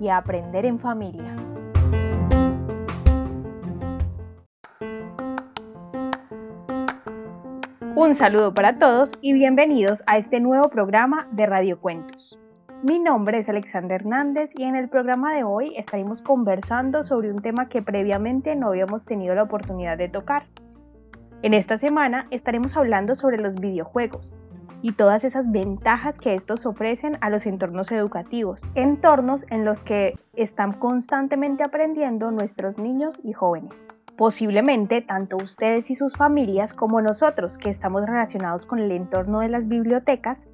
y aprender en familia. Un saludo para todos y bienvenidos a este nuevo programa de Radio Cuentos. Mi nombre es Alexander Hernández y en el programa de hoy estaremos conversando sobre un tema que previamente no habíamos tenido la oportunidad de tocar. En esta semana estaremos hablando sobre los videojuegos, y todas esas ventajas que estos ofrecen a los entornos educativos, entornos en los que están constantemente aprendiendo nuestros niños y jóvenes. Posiblemente tanto ustedes y sus familias como nosotros que estamos relacionados con el entorno de las bibliotecas,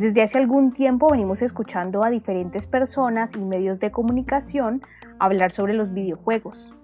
desde hace algún tiempo venimos escuchando a diferentes personas y medios de comunicación hablar sobre los videojuegos.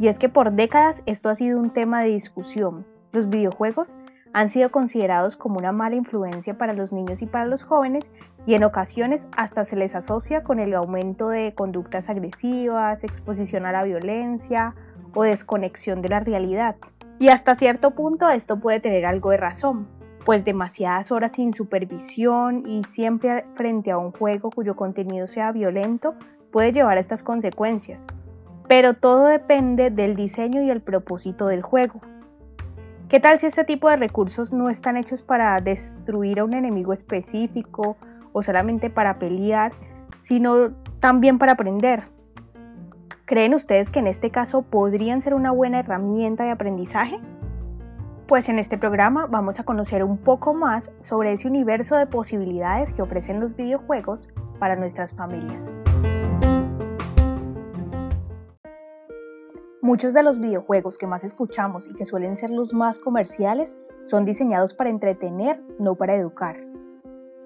Y es que por décadas esto ha sido un tema de discusión. Los videojuegos han sido considerados como una mala influencia para los niños y para los jóvenes y en ocasiones hasta se les asocia con el aumento de conductas agresivas, exposición a la violencia o desconexión de la realidad. Y hasta cierto punto esto puede tener algo de razón, pues demasiadas horas sin supervisión y siempre frente a un juego cuyo contenido sea violento puede llevar a estas consecuencias. Pero todo depende del diseño y el propósito del juego. ¿Qué tal si este tipo de recursos no están hechos para destruir a un enemigo específico o solamente para pelear, sino también para aprender? ¿Creen ustedes que en este caso podrían ser una buena herramienta de aprendizaje? Pues en este programa vamos a conocer un poco más sobre ese universo de posibilidades que ofrecen los videojuegos para nuestras familias. Muchos de los videojuegos que más escuchamos y que suelen ser los más comerciales son diseñados para entretener, no para educar.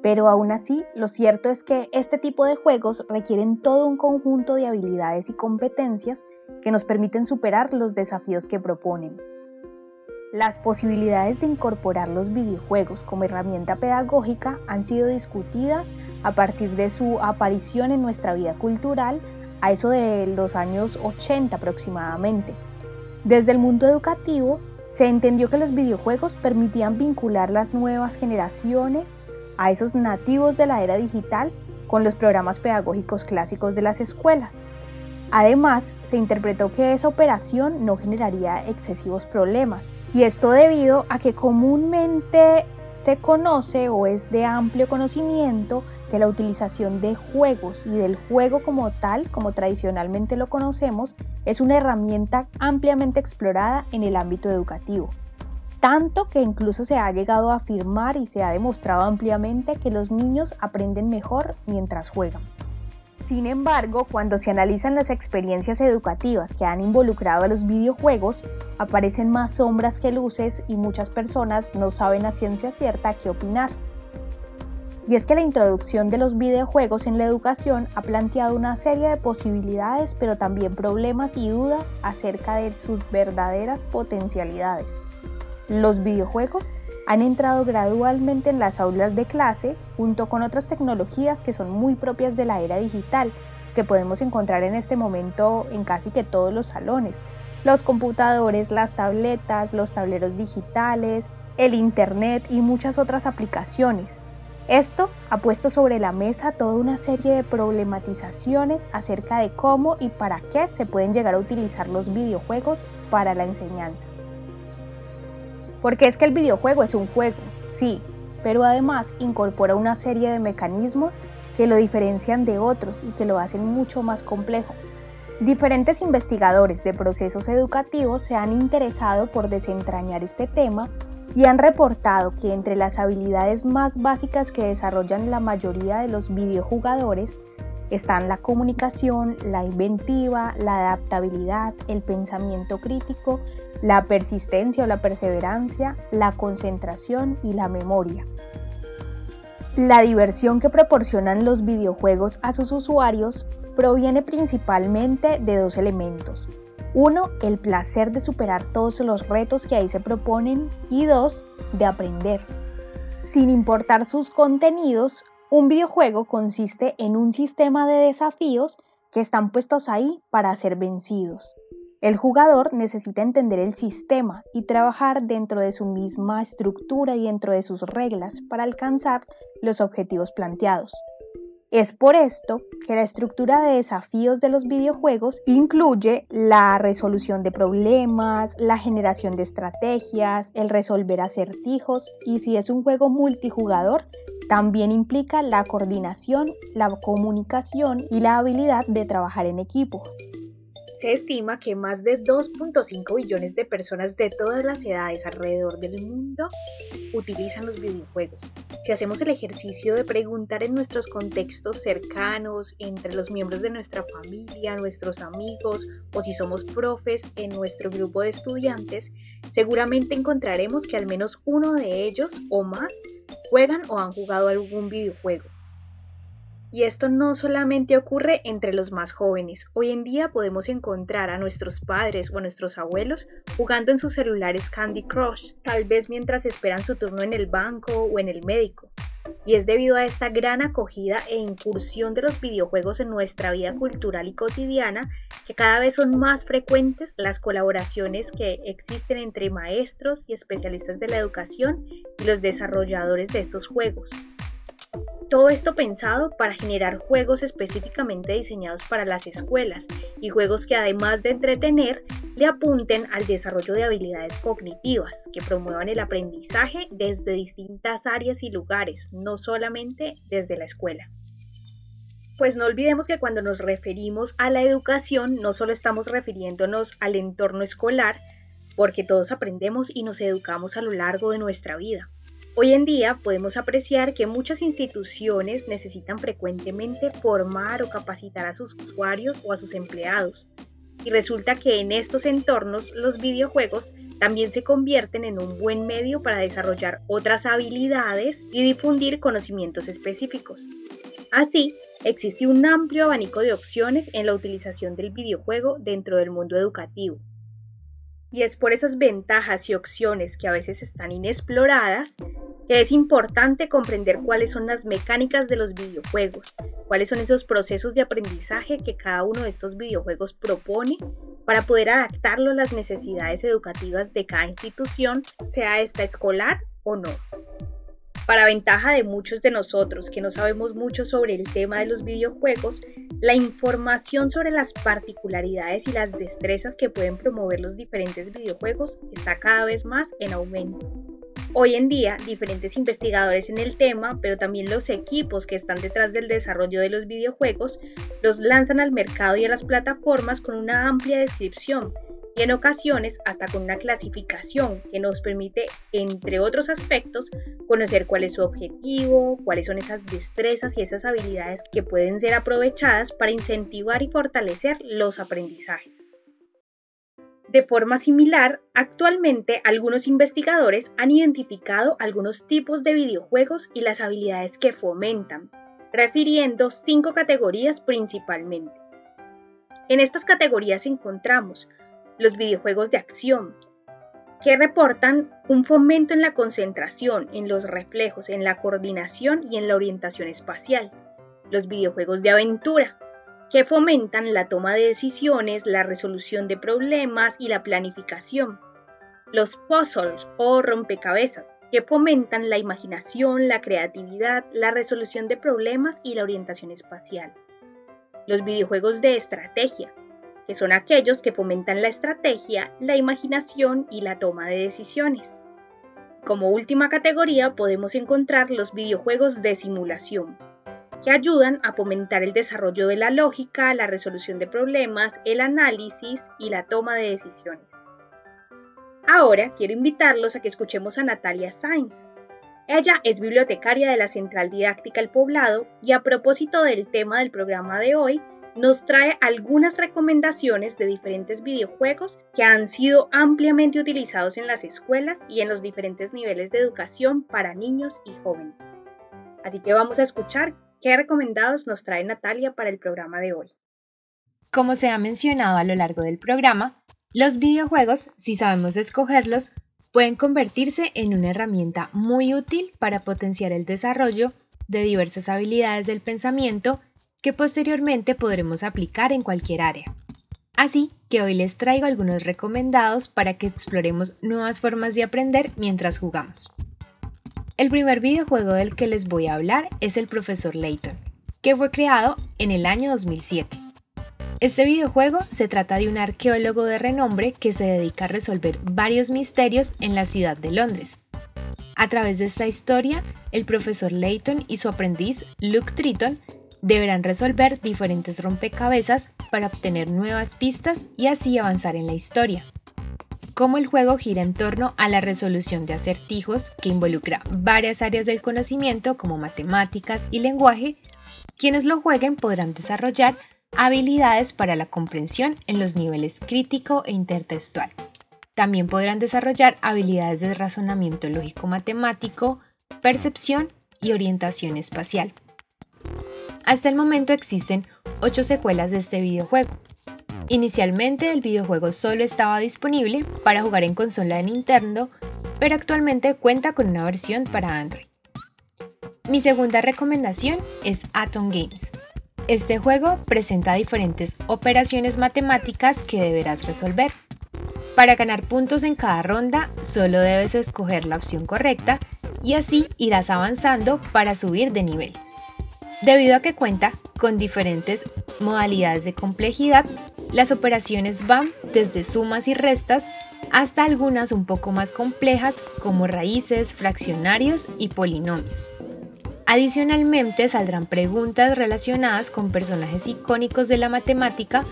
Pero aún así, lo cierto es que este tipo de juegos requieren todo un conjunto de habilidades y competencias que nos permiten superar los desafíos que proponen. Las posibilidades de incorporar los videojuegos como herramienta pedagógica han sido discutidas a partir de su aparición en nuestra vida cultural a eso de los años 80 aproximadamente. Desde el mundo educativo se entendió que los videojuegos permitían vincular las nuevas generaciones a esos nativos de la era digital con los programas pedagógicos clásicos de las escuelas. Además, se interpretó que esa operación no generaría excesivos problemas, y esto debido a que comúnmente se conoce o es de amplio conocimiento que la utilización de juegos y del juego como tal, como tradicionalmente lo conocemos, es una herramienta ampliamente explorada en el ámbito educativo. Tanto que incluso se ha llegado a afirmar y se ha demostrado ampliamente que los niños aprenden mejor mientras juegan. Sin embargo, cuando se analizan las experiencias educativas que han involucrado a los videojuegos, aparecen más sombras que luces y muchas personas no saben a ciencia cierta qué opinar. Y es que la introducción de los videojuegos en la educación ha planteado una serie de posibilidades, pero también problemas y dudas acerca de sus verdaderas potencialidades. Los videojuegos han entrado gradualmente en las aulas de clase junto con otras tecnologías que son muy propias de la era digital, que podemos encontrar en este momento en casi que todos los salones. Los computadores, las tabletas, los tableros digitales, el Internet y muchas otras aplicaciones. Esto ha puesto sobre la mesa toda una serie de problematizaciones acerca de cómo y para qué se pueden llegar a utilizar los videojuegos para la enseñanza. Porque es que el videojuego es un juego, sí, pero además incorpora una serie de mecanismos que lo diferencian de otros y que lo hacen mucho más complejo. Diferentes investigadores de procesos educativos se han interesado por desentrañar este tema y han reportado que entre las habilidades más básicas que desarrollan la mayoría de los videojugadores están la comunicación, la inventiva, la adaptabilidad, el pensamiento crítico, la persistencia o la perseverancia, la concentración y la memoria. La diversión que proporcionan los videojuegos a sus usuarios proviene principalmente de dos elementos. Uno, el placer de superar todos los retos que ahí se proponen y dos, de aprender. Sin importar sus contenidos, un videojuego consiste en un sistema de desafíos que están puestos ahí para ser vencidos. El jugador necesita entender el sistema y trabajar dentro de su misma estructura y dentro de sus reglas para alcanzar los objetivos planteados. Es por esto que la estructura de desafíos de los videojuegos incluye la resolución de problemas, la generación de estrategias, el resolver acertijos y si es un juego multijugador, también implica la coordinación, la comunicación y la habilidad de trabajar en equipo. Se estima que más de 2.5 billones de personas de todas las edades alrededor del mundo utilizan los videojuegos. Si hacemos el ejercicio de preguntar en nuestros contextos cercanos, entre los miembros de nuestra familia, nuestros amigos o si somos profes en nuestro grupo de estudiantes, seguramente encontraremos que al menos uno de ellos o más juegan o han jugado algún videojuego. Y esto no solamente ocurre entre los más jóvenes. Hoy en día podemos encontrar a nuestros padres o nuestros abuelos jugando en sus celulares Candy Crush, tal vez mientras esperan su turno en el banco o en el médico. Y es debido a esta gran acogida e incursión de los videojuegos en nuestra vida cultural y cotidiana que cada vez son más frecuentes las colaboraciones que existen entre maestros y especialistas de la educación y los desarrolladores de estos juegos. Todo esto pensado para generar juegos específicamente diseñados para las escuelas y juegos que además de entretener, le apunten al desarrollo de habilidades cognitivas que promuevan el aprendizaje desde distintas áreas y lugares, no solamente desde la escuela. Pues no olvidemos que cuando nos referimos a la educación no solo estamos refiriéndonos al entorno escolar, porque todos aprendemos y nos educamos a lo largo de nuestra vida. Hoy en día podemos apreciar que muchas instituciones necesitan frecuentemente formar o capacitar a sus usuarios o a sus empleados. Y resulta que en estos entornos los videojuegos también se convierten en un buen medio para desarrollar otras habilidades y difundir conocimientos específicos. Así, existe un amplio abanico de opciones en la utilización del videojuego dentro del mundo educativo. Y es por esas ventajas y opciones que a veces están inexploradas que es importante comprender cuáles son las mecánicas de los videojuegos, cuáles son esos procesos de aprendizaje que cada uno de estos videojuegos propone para poder adaptarlo a las necesidades educativas de cada institución, sea esta escolar o no. Para ventaja de muchos de nosotros que no sabemos mucho sobre el tema de los videojuegos, la información sobre las particularidades y las destrezas que pueden promover los diferentes videojuegos está cada vez más en aumento. Hoy en día, diferentes investigadores en el tema, pero también los equipos que están detrás del desarrollo de los videojuegos, los lanzan al mercado y a las plataformas con una amplia descripción y en ocasiones hasta con una clasificación que nos permite, entre otros aspectos, conocer cuál es su objetivo, cuáles son esas destrezas y esas habilidades que pueden ser aprovechadas para incentivar y fortalecer los aprendizajes. De forma similar, actualmente algunos investigadores han identificado algunos tipos de videojuegos y las habilidades que fomentan, refiriendo cinco categorías principalmente. En estas categorías encontramos los videojuegos de acción, que reportan un fomento en la concentración, en los reflejos, en la coordinación y en la orientación espacial. Los videojuegos de aventura, que fomentan la toma de decisiones, la resolución de problemas y la planificación. Los puzzles o rompecabezas, que fomentan la imaginación, la creatividad, la resolución de problemas y la orientación espacial. Los videojuegos de estrategia, que son aquellos que fomentan la estrategia, la imaginación y la toma de decisiones. Como última categoría podemos encontrar los videojuegos de simulación, que ayudan a fomentar el desarrollo de la lógica, la resolución de problemas, el análisis y la toma de decisiones. Ahora quiero invitarlos a que escuchemos a Natalia Sainz. Ella es bibliotecaria de la Central Didáctica El Poblado y a propósito del tema del programa de hoy, nos trae algunas recomendaciones de diferentes videojuegos que han sido ampliamente utilizados en las escuelas y en los diferentes niveles de educación para niños y jóvenes. Así que vamos a escuchar qué recomendados nos trae Natalia para el programa de hoy. Como se ha mencionado a lo largo del programa, los videojuegos, si sabemos escogerlos, pueden convertirse en una herramienta muy útil para potenciar el desarrollo de diversas habilidades del pensamiento que posteriormente podremos aplicar en cualquier área. Así que hoy les traigo algunos recomendados para que exploremos nuevas formas de aprender mientras jugamos. El primer videojuego del que les voy a hablar es el Profesor Layton, que fue creado en el año 2007. Este videojuego se trata de un arqueólogo de renombre que se dedica a resolver varios misterios en la ciudad de Londres. A través de esta historia, el profesor Layton y su aprendiz, Luke Triton, deberán resolver diferentes rompecabezas para obtener nuevas pistas y así avanzar en la historia. Como el juego gira en torno a la resolución de acertijos que involucra varias áreas del conocimiento como matemáticas y lenguaje, quienes lo jueguen podrán desarrollar habilidades para la comprensión en los niveles crítico e intertextual. También podrán desarrollar habilidades de razonamiento lógico-matemático, percepción y orientación espacial. Hasta el momento existen 8 secuelas de este videojuego. Inicialmente el videojuego solo estaba disponible para jugar en consola de Nintendo, pero actualmente cuenta con una versión para Android. Mi segunda recomendación es Atom Games, este juego presenta diferentes operaciones matemáticas que deberás resolver. Para ganar puntos en cada ronda, solo debes escoger la opción correcta y así irás avanzando para subir de nivel. Debido a que cuenta con diferentes modalidades de complejidad, las operaciones van desde sumas y restas hasta algunas un poco más complejas como raíces, fraccionarios y polinomios. Adicionalmente saldrán preguntas relacionadas con personajes icónicos de la matemática,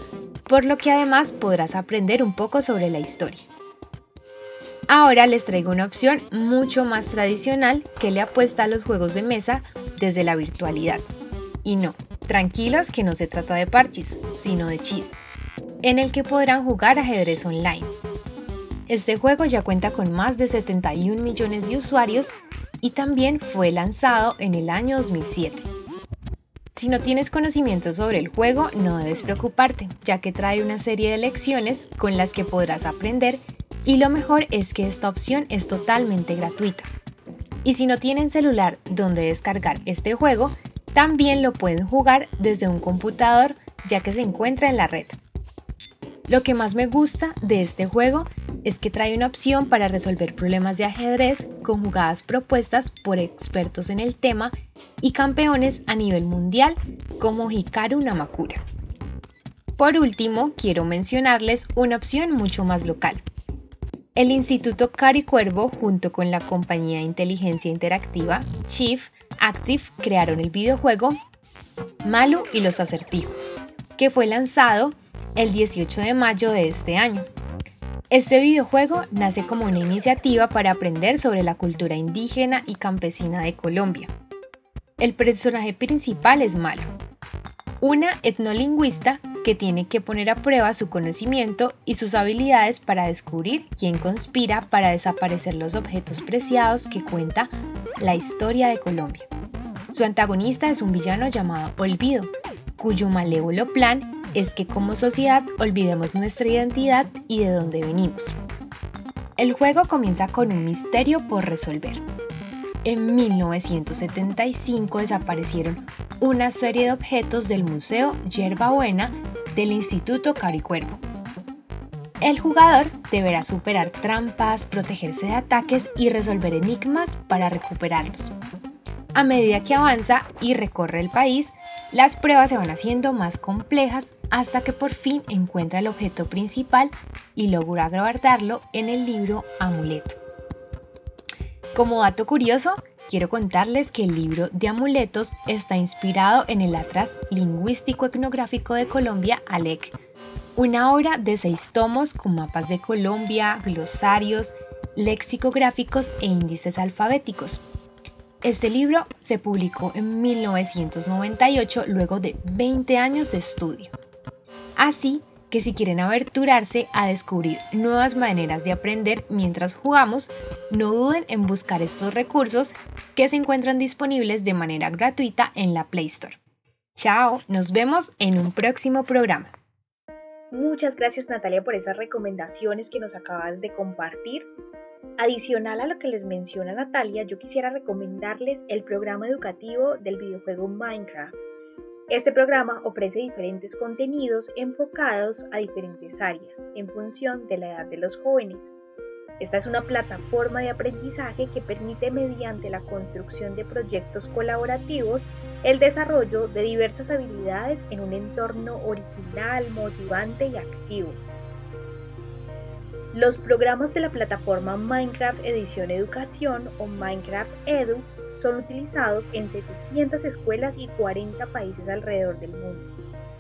por lo que además podrás aprender un poco sobre la historia. Ahora les traigo una opción mucho más tradicional que le apuesta a los juegos de mesa desde la virtualidad. Y no, tranquilos que no se trata de parches, sino de chis, en el que podrán jugar ajedrez online. Este juego ya cuenta con más de 71 millones de usuarios y también fue lanzado en el año 2007. Si no tienes conocimiento sobre el juego, no debes preocuparte, ya que trae una serie de lecciones con las que podrás aprender y lo mejor es que esta opción es totalmente gratuita. Y si no tienen celular donde descargar este juego, también lo pueden jugar desde un computador ya que se encuentra en la red. Lo que más me gusta de este juego es que trae una opción para resolver problemas de ajedrez con jugadas propuestas por expertos en el tema y campeones a nivel mundial como Hikaru Namakura. Por último, quiero mencionarles una opción mucho más local. El Instituto Cari Cuervo, junto con la compañía de inteligencia interactiva Chief Active, crearon el videojuego Malo y los acertijos, que fue lanzado el 18 de mayo de este año. Este videojuego nace como una iniciativa para aprender sobre la cultura indígena y campesina de Colombia. El personaje principal es Malo, una etnolingüista que tiene que poner a prueba su conocimiento y sus habilidades para descubrir quién conspira para desaparecer los objetos preciados que cuenta la historia de Colombia. Su antagonista es un villano llamado Olvido, cuyo malévolo plan es que como sociedad olvidemos nuestra identidad y de dónde venimos. El juego comienza con un misterio por resolver. En 1975 desaparecieron una serie de objetos del Museo Yerba Buena del Instituto Caricuervo. El jugador deberá superar trampas, protegerse de ataques y resolver enigmas para recuperarlos. A medida que avanza y recorre el país, las pruebas se van haciendo más complejas hasta que por fin encuentra el objeto principal y logra guardarlo en el libro Amuleto. Como dato curioso, quiero contarles que el libro de amuletos está inspirado en el Atlas Lingüístico Etnográfico de Colombia, ALEC, una obra de seis tomos con mapas de Colombia, glosarios, lexicográficos e índices alfabéticos. Este libro se publicó en 1998 luego de 20 años de estudio. Así que si quieren aventurarse a descubrir nuevas maneras de aprender mientras jugamos, no duden en buscar estos recursos que se encuentran disponibles de manera gratuita en la Play Store. Chao, nos vemos en un próximo programa. Muchas gracias Natalia por esas recomendaciones que nos acabas de compartir. Adicional a lo que les menciona Natalia, yo quisiera recomendarles el programa educativo del videojuego Minecraft. Este programa ofrece diferentes contenidos enfocados a diferentes áreas en función de la edad de los jóvenes. Esta es una plataforma de aprendizaje que permite mediante la construcción de proyectos colaborativos el desarrollo de diversas habilidades en un entorno original, motivante y activo. Los programas de la plataforma Minecraft Edición Educación o Minecraft Edu son utilizados en 700 escuelas y 40 países alrededor del mundo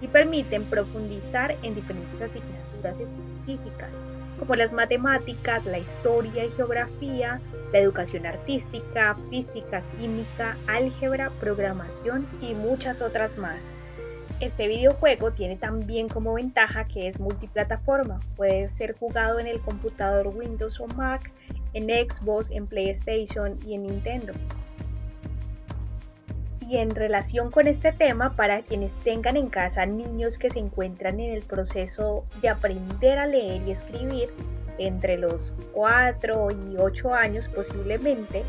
y permiten profundizar en diferentes asignaturas específicas como las matemáticas, la historia y geografía, la educación artística, física, química, álgebra, programación y muchas otras más. Este videojuego tiene también como ventaja que es multiplataforma, puede ser jugado en el computador Windows o Mac, en Xbox, en PlayStation y en Nintendo. Y en relación con este tema, para quienes tengan en casa niños que se encuentran en el proceso de aprender a leer y escribir, entre los 4 y 8 años posiblemente,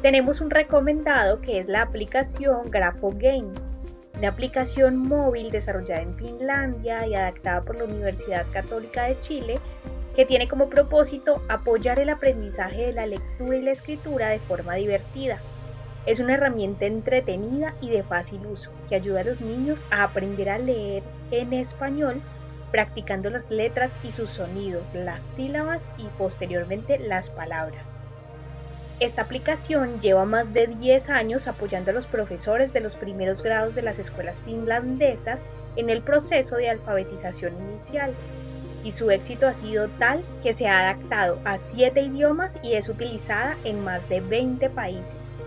tenemos un recomendado que es la aplicación Grapho Game, una aplicación móvil desarrollada en Finlandia y adaptada por la Universidad Católica de Chile, que tiene como propósito apoyar el aprendizaje de la lectura y la escritura de forma divertida. Es una herramienta entretenida y de fácil uso que ayuda a los niños a aprender a leer en español, practicando las letras y sus sonidos, las sílabas y posteriormente las palabras. Esta aplicación lleva más de 10 años apoyando a los profesores de los primeros grados de las escuelas finlandesas en el proceso de alfabetización inicial y su éxito ha sido tal que se ha adaptado a 7 idiomas y es utilizada en más de 20 países.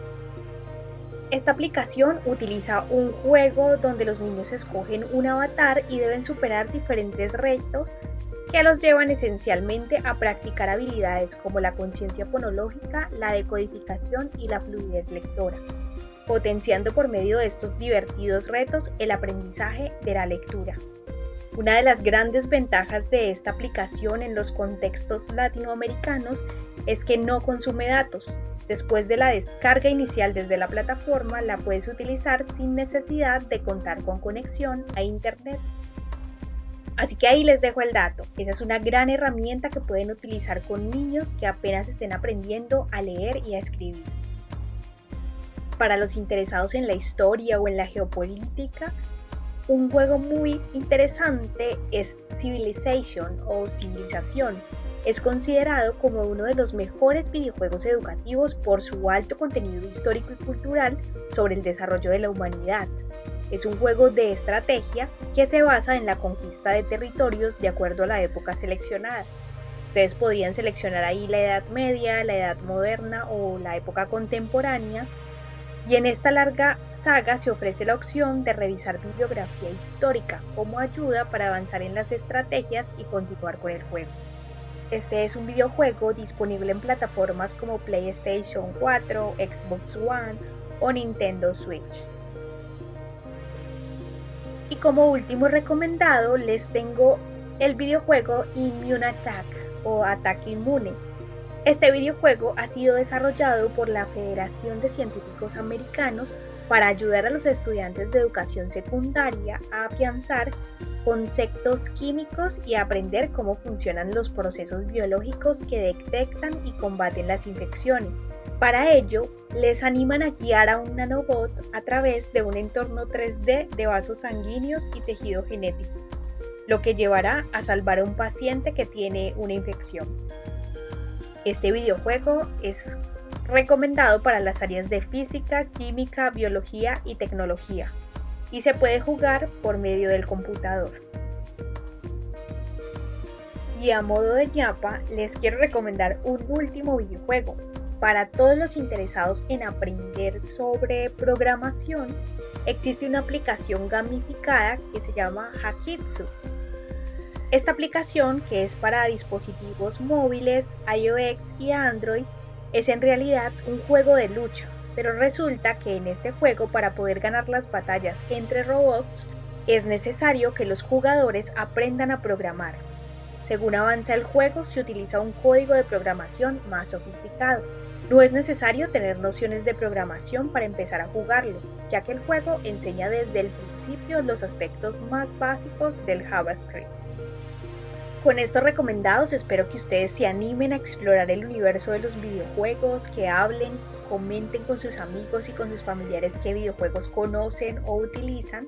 Esta aplicación utiliza un juego donde los niños escogen un avatar y deben superar diferentes retos que los llevan esencialmente a practicar habilidades como la conciencia fonológica, la decodificación y la fluidez lectora, potenciando por medio de estos divertidos retos el aprendizaje de la lectura. Una de las grandes ventajas de esta aplicación en los contextos latinoamericanos es que no consume datos, Después de la descarga inicial desde la plataforma, la puedes utilizar sin necesidad de contar con conexión a Internet. Así que ahí les dejo el dato. Esa es una gran herramienta que pueden utilizar con niños que apenas estén aprendiendo a leer y a escribir. Para los interesados en la historia o en la geopolítica, un juego muy interesante es Civilization o Civilización, es considerado como uno de los mejores videojuegos educativos por su alto contenido histórico y cultural sobre el desarrollo de la humanidad. Es un juego de estrategia que se basa en la conquista de territorios de acuerdo a la época seleccionada. Ustedes podían seleccionar ahí la Edad Media, la Edad Moderna o la época contemporánea. Y en esta larga saga se ofrece la opción de revisar bibliografía histórica como ayuda para avanzar en las estrategias y continuar con el juego. Este es un videojuego disponible en plataformas como PlayStation 4, Xbox One o Nintendo Switch. Y como último recomendado les tengo el videojuego Immune Attack o Ataque Inmune. Este videojuego ha sido desarrollado por la Federación de Científicos Americanos para ayudar a los estudiantes de educación secundaria a afianzar conceptos químicos y aprender cómo funcionan los procesos biológicos que detectan y combaten las infecciones. Para ello, les animan a guiar a un nanobot a través de un entorno 3D de vasos sanguíneos y tejido genético, lo que llevará a salvar a un paciente que tiene una infección. Este videojuego es recomendado para las áreas de física, química, biología y tecnología y se puede jugar por medio del computador. Y a modo de ñapa, les quiero recomendar un último videojuego. Para todos los interesados en aprender sobre programación, existe una aplicación gamificada que se llama Hakitsu. Esta aplicación, que es para dispositivos móviles, iOS y Android, es en realidad un juego de lucha, pero resulta que en este juego para poder ganar las batallas entre robots es necesario que los jugadores aprendan a programar. Según avanza el juego se utiliza un código de programación más sofisticado. No es necesario tener nociones de programación para empezar a jugarlo, ya que el juego enseña desde el principio los aspectos más básicos del JavaScript. Con estos recomendados espero que ustedes se animen a explorar el universo de los videojuegos, que hablen comenten con sus amigos y con sus familiares qué videojuegos conocen o utilizan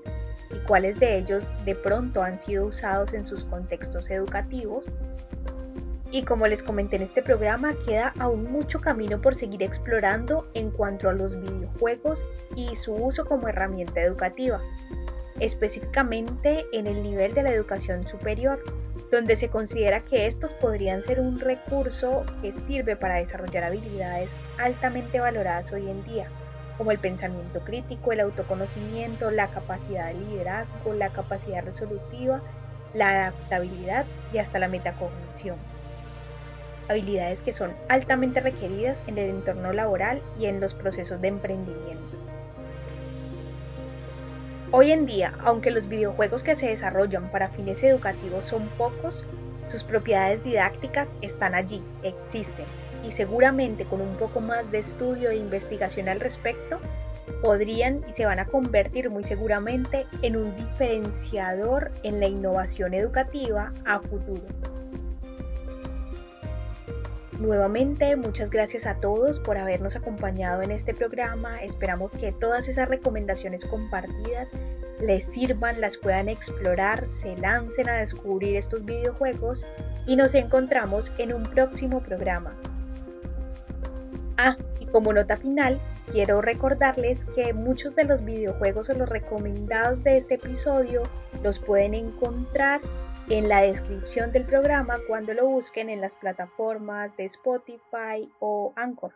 y cuáles de ellos de pronto han sido usados en sus contextos educativos. Y como les comenté en este programa, queda aún mucho camino por seguir explorando en cuanto a los videojuegos y su uso como herramienta educativa, específicamente en el nivel de la educación superior donde se considera que estos podrían ser un recurso que sirve para desarrollar habilidades altamente valoradas hoy en día, como el pensamiento crítico, el autoconocimiento, la capacidad de liderazgo, la capacidad resolutiva, la adaptabilidad y hasta la metacognición. Habilidades que son altamente requeridas en el entorno laboral y en los procesos de emprendimiento. Hoy en día, aunque los videojuegos que se desarrollan para fines educativos son pocos, sus propiedades didácticas están allí, existen, y seguramente con un poco más de estudio e investigación al respecto, podrían y se van a convertir muy seguramente en un diferenciador en la innovación educativa a futuro. Nuevamente, muchas gracias a todos por habernos acompañado en este programa. Esperamos que todas esas recomendaciones compartidas les sirvan, las puedan explorar, se lancen a descubrir estos videojuegos y nos encontramos en un próximo programa. Ah, y como nota final, quiero recordarles que muchos de los videojuegos o los recomendados de este episodio los pueden encontrar en la descripción del programa cuando lo busquen en las plataformas de Spotify o Anchor.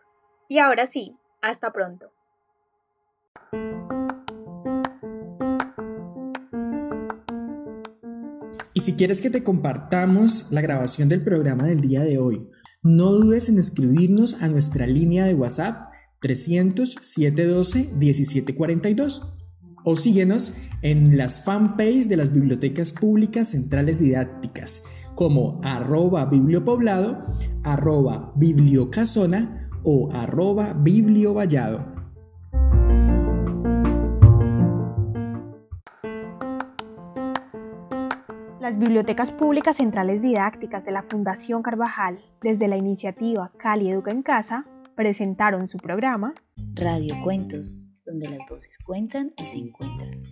Y ahora sí, hasta pronto. Y si quieres que te compartamos la grabación del programa del día de hoy, no dudes en escribirnos a nuestra línea de WhatsApp 300 712 1742 o síguenos en las fanpages de las bibliotecas públicas centrales didácticas como arroba bibliopoblado, arroba bibliocasona o arroba bibliovallado. Las bibliotecas públicas centrales didácticas de la Fundación Carvajal, desde la iniciativa Cali Educa en Casa, presentaron su programa Radio Cuentos donde las voces cuentan y se encuentran.